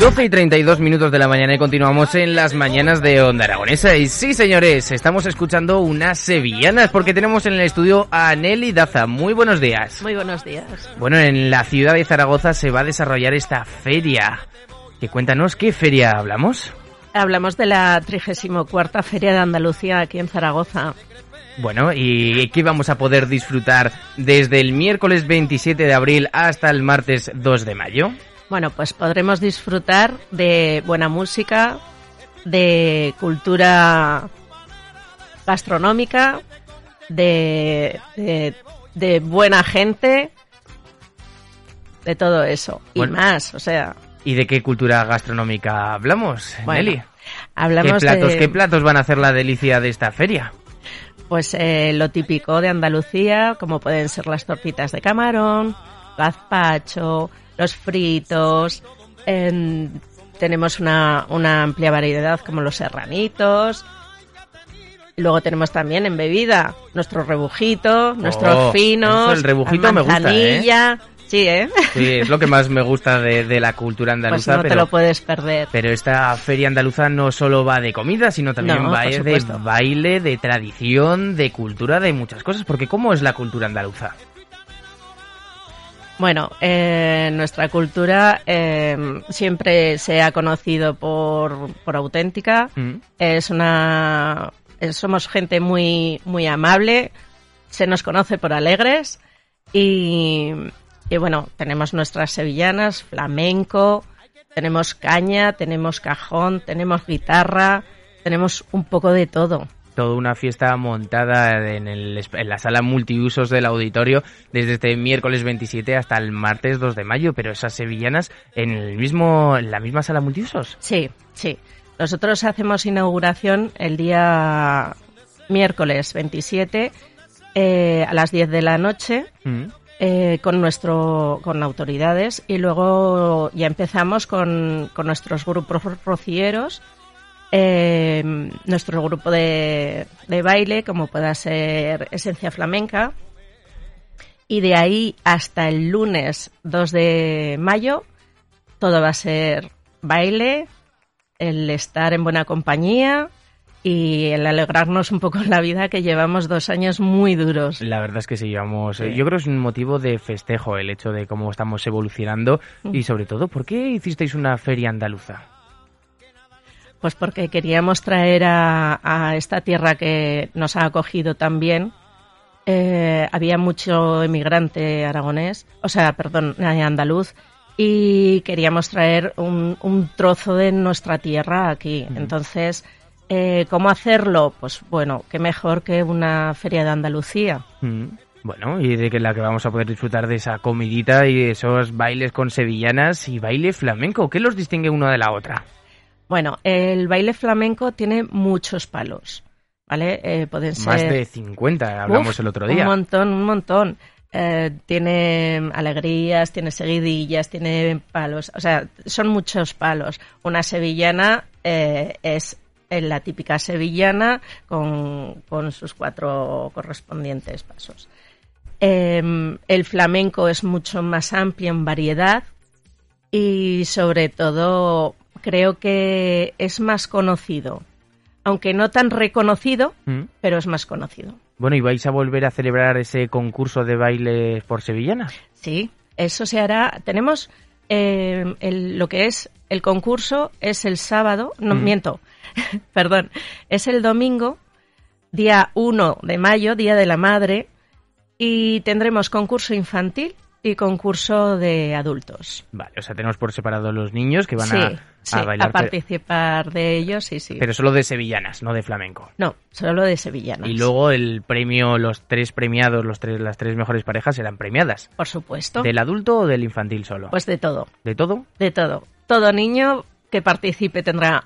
12 y 32 minutos de la mañana y continuamos en las mañanas de Onda Aragonesa. Y sí, señores, estamos escuchando unas sevillanas porque tenemos en el estudio a Nelly Daza. Muy buenos días. Muy buenos días. Bueno, en la ciudad de Zaragoza se va a desarrollar esta feria. Que cuéntanos, ¿qué feria hablamos? Hablamos de la 34 Feria de Andalucía aquí en Zaragoza. Bueno, ¿y qué vamos a poder disfrutar desde el miércoles 27 de abril hasta el martes 2 de mayo? Bueno, pues podremos disfrutar de buena música, de cultura gastronómica, de, de, buena gente, de todo eso y más, o sea. ¿Y de qué cultura gastronómica hablamos, Nelly? Hablamos ¿Qué platos, de... ¿Qué platos van a hacer la delicia de esta feria? Pues eh, lo típico de Andalucía, como pueden ser las tortitas de camarón, gazpacho, los fritos, tenemos una, una amplia variedad como los serranitos. Luego tenemos también en bebida nuestro rebujito, nuestros Oh, finos, el rebujito me gusta, ¿eh? Sí, ¿eh? Sí, es lo que más me gusta de, de la cultura Pues andaluza. no te pero, lo puedes perder. pero esta feria andaluza no solo va de comida, sino también No, va por de baile, de tradición, de cultura, de muchas cosas. Porque ¿cómo es la cultura andaluza? Bueno, eh, nuestra cultura eh, siempre se ha conocido por, por auténtica. Mm. Es una, eh, somos gente muy, muy amable. Se nos conoce por alegres y, y bueno, tenemos nuestras sevillanas, flamenco, tenemos caña, tenemos cajón, tenemos guitarra, tenemos un poco de todo. Toda una fiesta montada en, el, en la sala multiusos del auditorio desde este miércoles 27 hasta el martes 2 de mayo, pero esas sevillanas en el mismo en la misma sala multiusos. Sí, sí. Nosotros hacemos inauguración el día miércoles 27 eh, a las 10 de la noche Mm. eh, con nuestro con autoridades y luego ya empezamos con, con nuestros grupos rocieros eh, nuestro grupo de, de baile como pueda ser Esencia Flamenca y de ahí hasta el lunes 2 de mayo todo va a ser baile el estar en buena compañía y el alegrarnos un poco en la vida que llevamos dos años muy duros. La verdad es que sí, llevamos. Sí. Yo creo que es un motivo de festejo el hecho de cómo estamos evolucionando y sobre todo, ¿por qué hicisteis una feria andaluza? Pues porque queríamos traer a, a esta tierra que nos ha acogido tan bien. Eh, había mucho emigrante aragonés, o sea, perdón, andaluz, y queríamos traer un, un trozo de nuestra tierra aquí. Entonces, eh, ¿cómo hacerlo? Pues bueno, qué mejor que una feria de Andalucía. Bueno, y de que la que vamos a poder disfrutar de esa comidita y esos bailes con sevillanas y baile flamenco. ¿Qué los distingue una de la otra? Bueno, el baile flamenco tiene muchos palos, ¿vale? Eh, pueden Más ser... de 50, hablamos Uf, el otro día. Un montón, un montón. Eh, tiene alegrías, tiene seguidillas, tiene palos. O sea, son muchos palos. Una sevillana eh, es la típica sevillana con, con sus cuatro correspondientes pasos. Eh, el flamenco es mucho más amplio en variedad y sobre todo creo que es más conocido. Aunque no tan reconocido, Mm. pero es más conocido. Bueno, ¿y vais a volver a celebrar ese concurso de baile por sevillanas? Sí, eso se hará. Tenemos eh, el- lo que es el concurso es el sábado, no Mm. miento, perdón, es el domingo, día 1 de mayo, Día de la Madre, y tendremos concurso infantil y concurso de adultos. Vale, o sea, tenemos por separado los niños que van sí, a, sí, a bailar. a participar de ellos, sí, sí. Pero solo de sevillanas, no de flamenco. No, solo de sevillanas. Y luego el premio, los tres premiados, los tres, las tres mejores parejas serán premiadas. Por supuesto. ¿Del adulto o del infantil solo? Pues de todo. ¿De todo? De todo. Todo niño que participe tendrá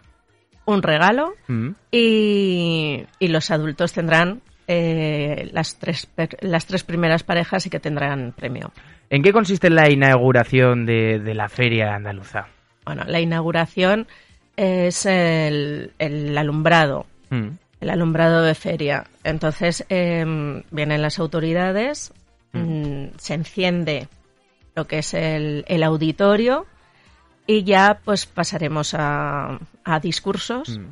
un regalo Mm. y, y los adultos tendrán eh, las, tres, las tres primeras parejas y que tendrán premio. ¿En qué consiste la inauguración de, de la feria andaluza? Bueno, la inauguración es el, el alumbrado, Mm. el alumbrado de feria. Entonces em, vienen las autoridades, mm, se enciende lo que es el, el auditorio y ya pues pasaremos a, a discursos. Mm.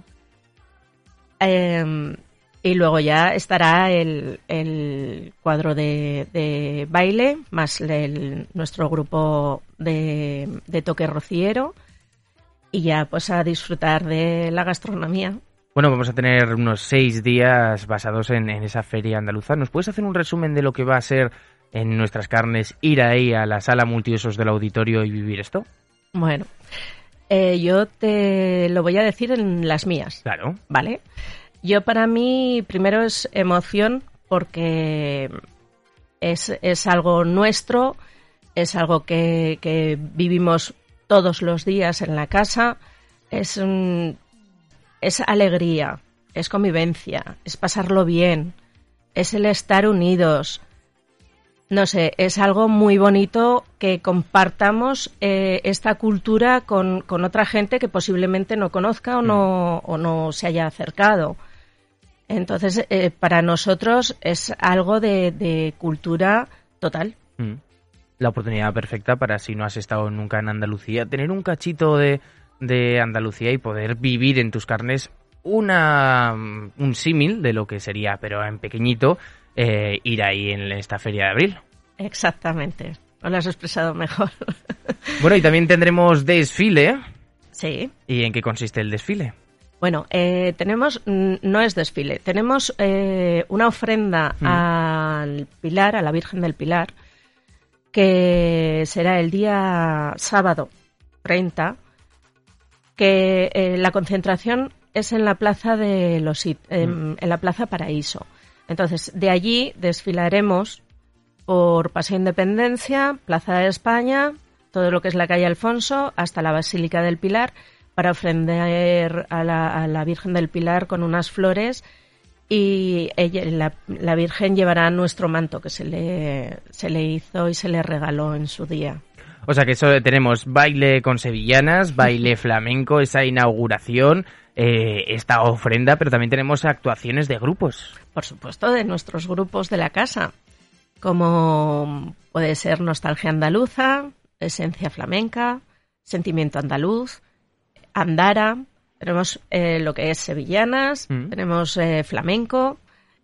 Em, y luego ya estará el, el cuadro de, de baile, más el- nuestro grupo de, de toque rociero. Y ya pues a disfrutar de la gastronomía. Bueno, vamos a tener unos seis días basados en, en esa feria andaluza. ¿Nos puedes hacer un resumen de lo que va a ser en nuestras carnes ir ahí a la sala multiusos del auditorio y vivir esto? Bueno, eh, yo te lo voy a decir en las mías, Claro. ¿vale? Yo para mí primero es emoción porque es, es algo nuestro, es algo que, que vivimos todos los días en la casa, es, un- es alegría, es convivencia, es pasarlo bien, es el estar unidos. No sé, es algo muy bonito que compartamos eh, esta cultura con, con otra gente que posiblemente no conozca o no, o no se haya acercado. Entonces, eh, para nosotros es algo de, de cultura total. Mm. La oportunidad perfecta para si no has estado nunca en Andalucía, tener un cachito de, de Andalucía y poder vivir en tus carnes una, un símil de lo que sería, pero en pequeñito, eh, ir ahí en esta feria de abril. Exactamente. No lo has expresado mejor. Bueno, y también tendremos desfile. sí. ¿Y en qué consiste el desfile? Bueno, eh, tenemos, mm, no es desfile, tenemos eh, una ofrenda Mm. al Pilar, a la Virgen del Pilar, que será el día sábado 30, que eh, la concentración es en la plaza de los It- em, en la plaza Paraíso. Entonces, de allí desfilaremos por Paseo Independencia, Plaza de España, todo lo que es la calle Alfonso, hasta la Basílica del Pilar, para ofrender a la, a la Virgen del Pilar con unas flores y ella, la, la Virgen llevará nuestro manto que se le, se le hizo y se le regaló en su día. O sea que eso tenemos baile con sevillanas, baile flamenco, esa inauguración, eh, esta ofrenda, pero también tenemos actuaciones de grupos. Por supuesto, de nuestros grupos de la casa, como puede ser Nostalgia Andaluza, Esencia Flamenca, Sentimiento Andaluz, Andara, tenemos eh, lo que es Sevillanas, Mm. tenemos eh, Flamenco,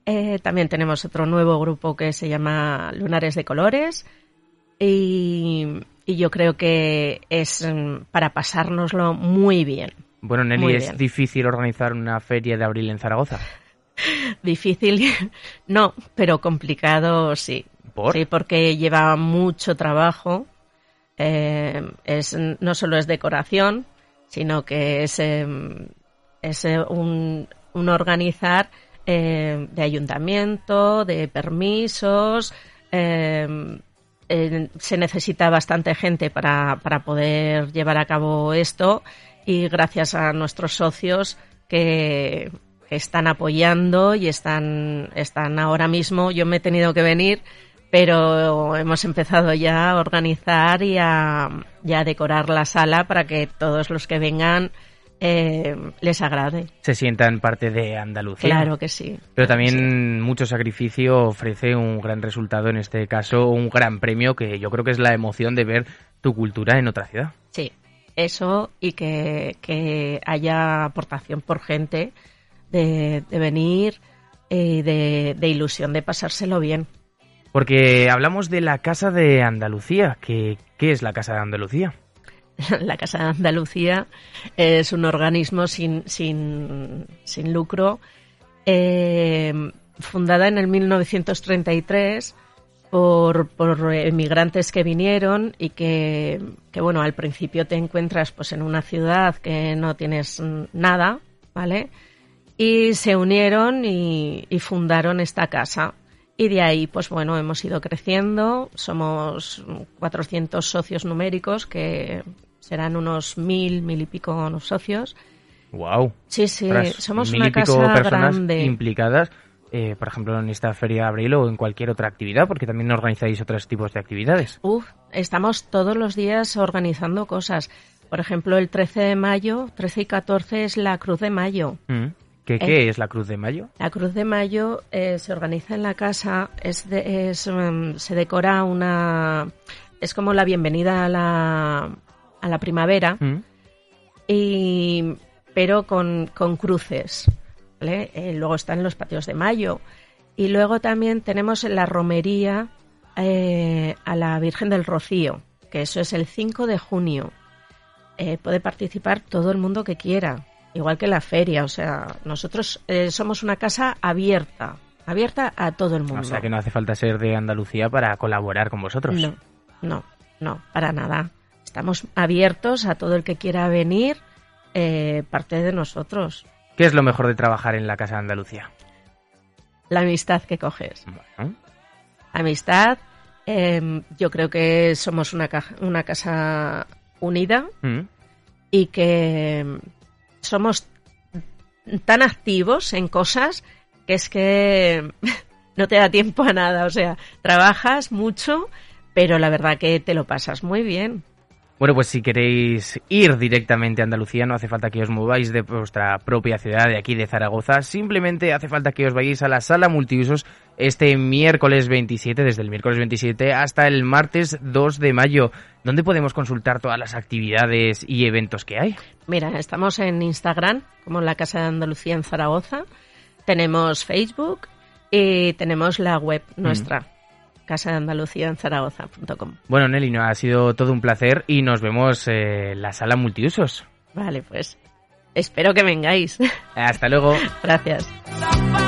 eh, también tenemos otro nuevo grupo que se llama Lunares de Colores y, y yo creo que es mm, para pasárnoslo muy bien. Bueno, Nelly, Muy es bien. difícil organizar una feria de abril en Zaragoza. Difícil, no, pero complicado sí. ¿Por? Sí, porque lleva mucho trabajo. Eh, es, no solo es decoración, sino que es, eh, es eh, un, un organizar eh, de ayuntamiento, de permisos. se necesita bastante gente para, para poder llevar a cabo esto y gracias a nuestros socios que que están apoyando y están, están ahora mismo. Yo me he tenido que venir, pero hemos empezado ya a organizar y a, y a decorar la sala para que todos los que vengan eh, les agrade. Se sientan parte de Andalucía. Claro que sí. Pero sí. también mucho sacrificio ofrece un gran resultado, en este caso un gran premio que yo creo que es la emoción de ver tu cultura en otra ciudad. Sí, eso y que, que haya aportación por gente de, de venir y de, de ilusión de pasárselo bien. Porque hablamos de la Casa de Andalucía. ¿Qué es la Casa de Andalucía? La Casa de Andalucía es un organismo sin, sin, sin lucro, eh, fundada en el 1933 por, por emigrantes que vinieron y que, que, bueno, al principio te encuentras pues en una ciudad que no tienes nada, ¿vale? Y se unieron y fundaron esta casa. Y de ahí, pues bueno, hemos ido creciendo. Somos 400 socios numéricos, que serán unos mil, mil y pico socios. Wow. Sí, sí, somos una casa personas grande. implicadas, eh, por ejemplo, en esta feria de abril o en cualquier otra actividad, porque también organizáis otros tipos de actividades. Uf, estamos todos los días organizando cosas. Por ejemplo, el 13 de mayo, 13 y 14 es la Cruz de Mayo. Mm. ¿Qué, ¿Qué, es la Cruz de Mayo? La Cruz de Mayo eh, se organiza en la casa, es, de, es um, se decora una... Es como la bienvenida a la, a la primavera, Mm. y, pero con, con cruces. ¿vale? Eh, luego están los patios de mayo. Y luego también tenemos la romería eh, a la Virgen del Rocío, que eso es el 5 de junio. Eh, puede participar todo el mundo que quiera, igual que la feria. O sea, nosotros eh, somos una casa abierta, abierta a todo el mundo. O sea que no hace falta ser de Andalucía para colaborar con vosotros. No, no, no, para nada. Estamos abiertos a todo el que quiera venir, eh, parte de nosotros. ¿Qué es lo mejor de trabajar en la Casa de Andalucía? La amistad que coges. Bueno, Amistad, eh, yo creo que somos una, ca- una casa unida mm. y que somos tan activos en cosas que es que no te da tiempo a nada. O sea, trabajas mucho, pero la verdad que te lo pasas muy bien. Bueno, pues si queréis ir directamente a Andalucía, no hace falta que os mováis de vuestra propia ciudad, de aquí de Zaragoza. Simplemente hace falta que os vayáis a la sala multiusos este miércoles 27, desde el miércoles 27 hasta el martes 2 de mayo. ¿Dónde podemos consultar todas las actividades y eventos que hay? Mira, estamos en Instagram, como la Casa de Andalucía en Zaragoza. Tenemos Facebook y tenemos la web nuestra, casa de Andalucía en Zaragoza.com. Bueno, Nelly, no, ha sido todo un placer y nos vemos eh, en la sala multiusos. Vale, pues espero que vengáis. Hasta luego. Gracias. La